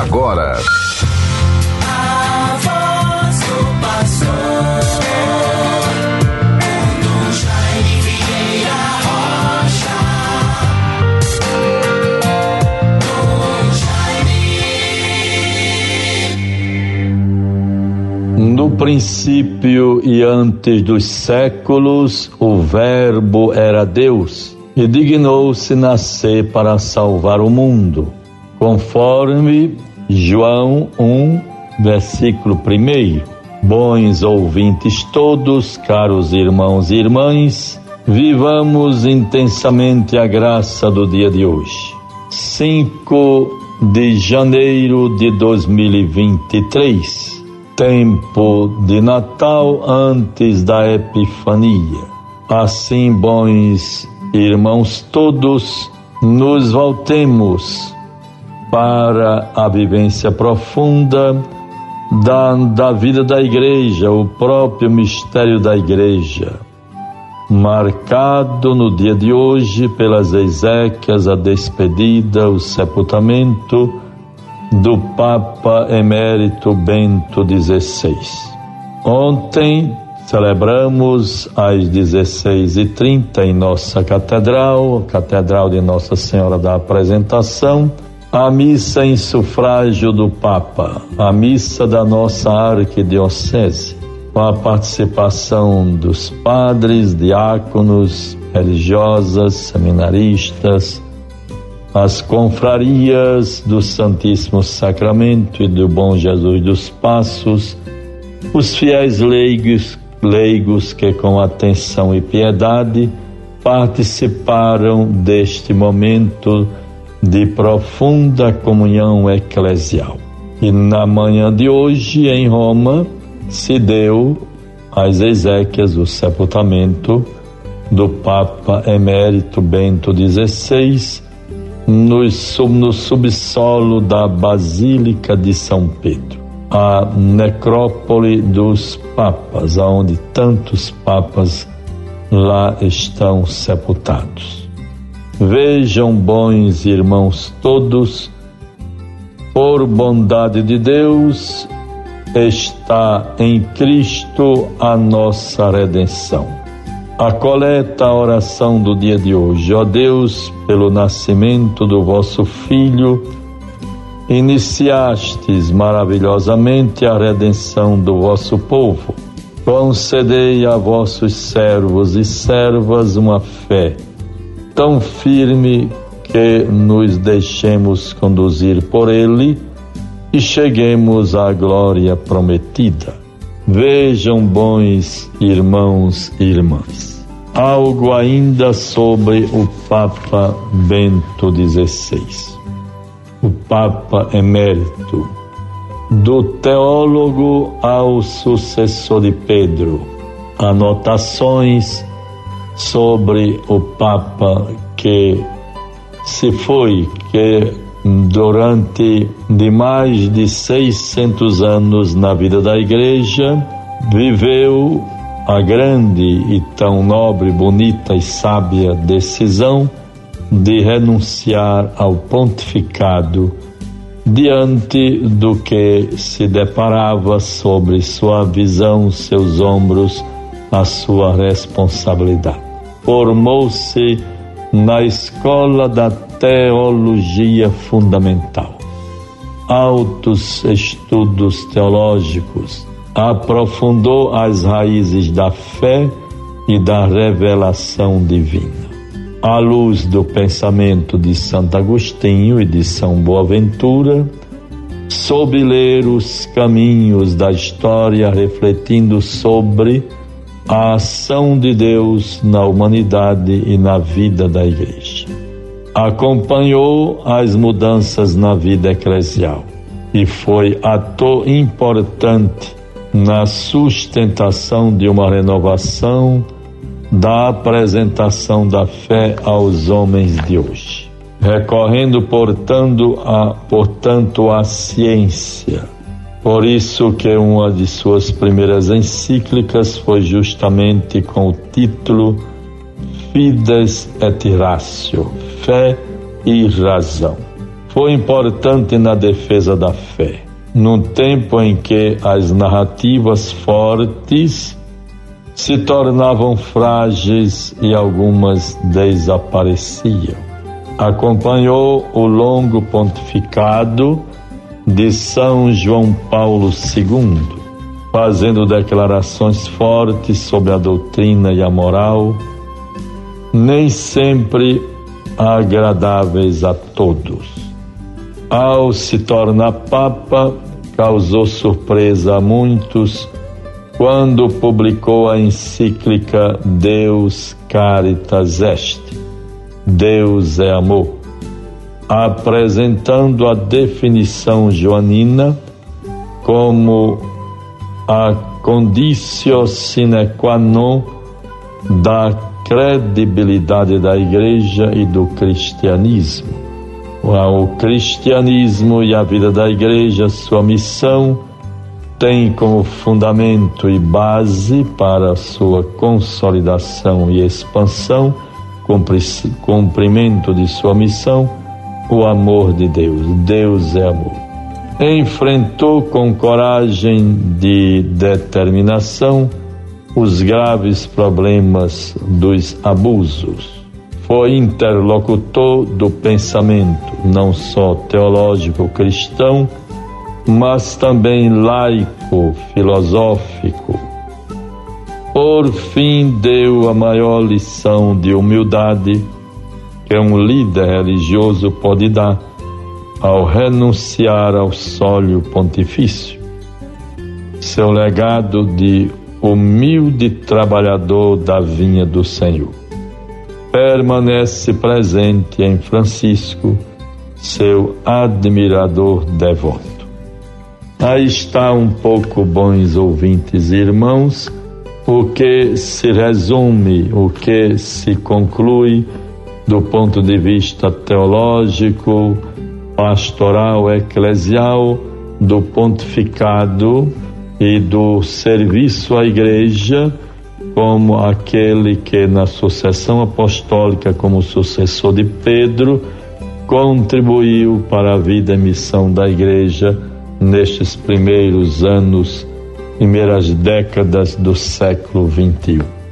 agora. No princípio e antes dos séculos, o Verbo era Deus e dignou-se nascer para salvar o mundo, conforme João 1, versículo 1. Bons ouvintes todos, caros irmãos e irmãs, vivamos intensamente a graça do dia de hoje. 5 de janeiro de 2023 tempo de Natal antes da Epifania. Assim, bons irmãos todos, nos voltemos para a vivência profunda da, da vida da igreja, o próprio mistério da igreja, marcado no dia de hoje pelas exéquias, a despedida, o sepultamento do Papa Emérito Bento XVI. Ontem celebramos às 16h30 em nossa catedral, Catedral de Nossa Senhora da Apresentação, a missa em sufrágio do Papa, a missa da nossa arquidiocese, com a participação dos padres, diáconos, religiosas, seminaristas, as confrarias do Santíssimo Sacramento e do Bom Jesus dos Passos, os fiéis leigos, leigos que com atenção e piedade participaram deste momento de profunda comunhão eclesial. E na manhã de hoje, em Roma, se deu às exéquias o sepultamento do Papa Emérito Bento XVI no, no subsolo da Basílica de São Pedro, a necrópole dos papas, onde tantos papas lá estão sepultados. Vejam, bons irmãos todos, por bondade de Deus, está em Cristo a nossa redenção Acoleta a oração do dia de hoje. Ó Deus, pelo nascimento do vosso Filho, iniciastes maravilhosamente a redenção do vosso povo. Concedei a vossos servos e servas uma fé tão firme que nos deixemos conduzir por ele e cheguemos à glória prometida. Vejam, bons irmãos e irmãs, algo ainda sobre o Papa Bento XVI, o Papa Emérito, do teólogo ao sucessor de Pedro, anotações sobre o Papa que se foi, que durante de mais de 600 anos na vida da igreja, viveu a grande e tão nobre, bonita e sábia decisão de renunciar ao pontificado diante do que se deparava sobre sua visão, seus ombros, a sua responsabilidade. Formou-se na escola da teologia fundamental. Altos estudos teológicos, aprofundou as raízes da fé e da revelação divina. À luz do pensamento de Santo Agostinho e de São Boaventura, soube ler os caminhos da história refletindo sobre a ação de Deus na humanidade e na vida da Igreja acompanhou as mudanças na vida eclesial e foi ator importante na sustentação de uma renovação da apresentação da fé aos homens de hoje, recorrendo portanto a, portanto à ciência. Por isso que uma de suas primeiras encíclicas foi justamente com o título Fides et Ratio, fé e razão. foi importante na defesa da fé, num tempo em que as narrativas fortes se tornavam frágeis e algumas desapareciam. Acompanhou o longo pontificado de São João Paulo II, fazendo declarações fortes sobre a doutrina e a moral, nem sempre agradáveis a todos. Ao se tornar Papa, causou surpresa a muitos quando publicou a encíclica Deus Caritas Est, Deus é amor, apresentando a definição joanina como a conditio sine qua non da credibilidade da Igreja e do cristianismo. O cristianismo e a vida da Igreja, sua missão, tem como fundamento e base para sua consolidação e expansão, cumprimento de sua missão, o amor de Deus. Deus é amor. Enfrentou com coragem de determinação os graves problemas dos abusos. Foi interlocutor do pensamento, não só teológico cristão, mas também laico, filosófico. Por fim, deu a maior lição de humildade que um líder religioso pode dar ao renunciar ao sólio pontifício. Seu legado de humilde trabalhador da vinha do Senhor permanece presente em Francisco, seu admirador devoto. Aí está um pouco, bons ouvintes e irmãos, o que se resume, o que se conclui do ponto de vista teológico, pastoral, eclesial, do pontificado e do serviço à igreja, como aquele que na sucessão apostólica, como sucessor de Pedro, contribuiu para a vida e missão da igreja nestes primeiros anos, primeiras décadas do século XXI.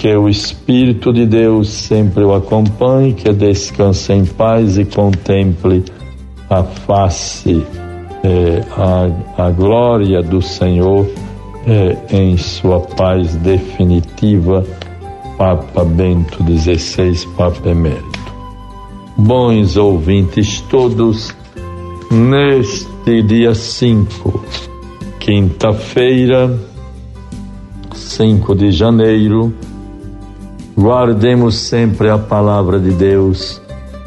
Que o Espírito de Deus sempre o acompanhe, que descanse em paz e contemple a face, eh, a, a glória do Senhor eh, em sua paz definitiva, Papa Bento XVI, Papa Emérito. Bons ouvintes todos, neste dia 5, quinta-feira, 5 de janeiro, guardemos sempre a palavra de Deus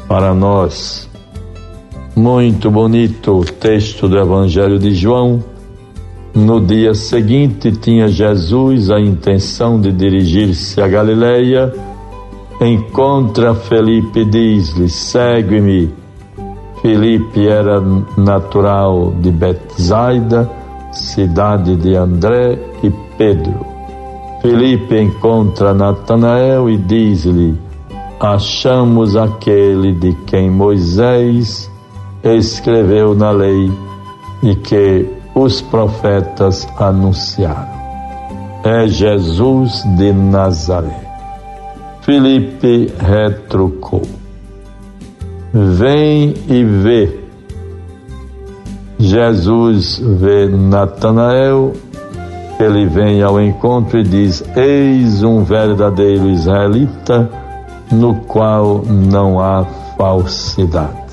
para nós. Muito bonito o texto do Evangelho de João. No dia seguinte, tinha Jesus a intenção de dirigir-se a Galileia. Encontra Felipe e diz-lhe: Segue-me. Felipe era natural de Betsaida, cidade de André e Pedro. Felipe encontra Natanael e diz-lhe: Achamos aquele de quem Moisés escreveu na lei e que os profetas anunciaram. É Jesus de Nazaré. Felipe retrucou Vem e vê. Jesus vê Natanael, ele vem ao encontro e diz: Eis um verdadeiro israelita, no qual não há falsidade.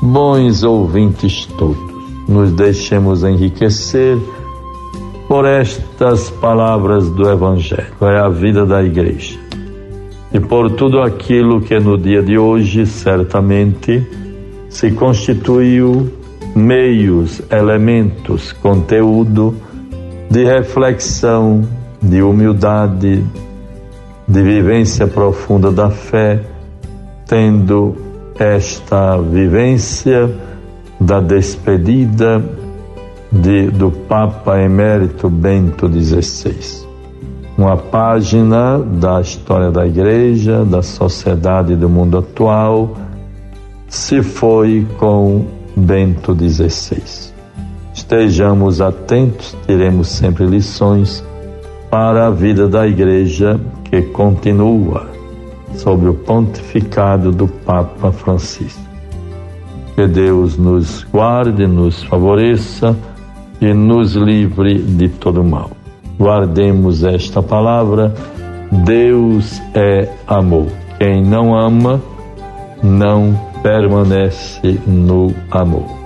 Bons ouvintes todos, nos deixemos enriquecer por estas palavras do Evangelho. É a vida da igreja e por tudo aquilo que no dia de hoje certamente se constituiu meios, elementos, conteúdo de reflexão, de humildade, de vivência profunda da fé, tendo esta vivência da despedida de, do Papa Emérito Bento XVI uma página da história da igreja, da sociedade e do mundo atual, se foi com Bento XVI. Estejamos atentos, teremos sempre lições para a vida da Igreja que continua sob o pontificado do Papa Francisco. Que Deus nos guarde, nos favoreça e nos livre de todo mal. Guardemos esta palavra. Deus é amor. Quem não ama, não permanece no amor.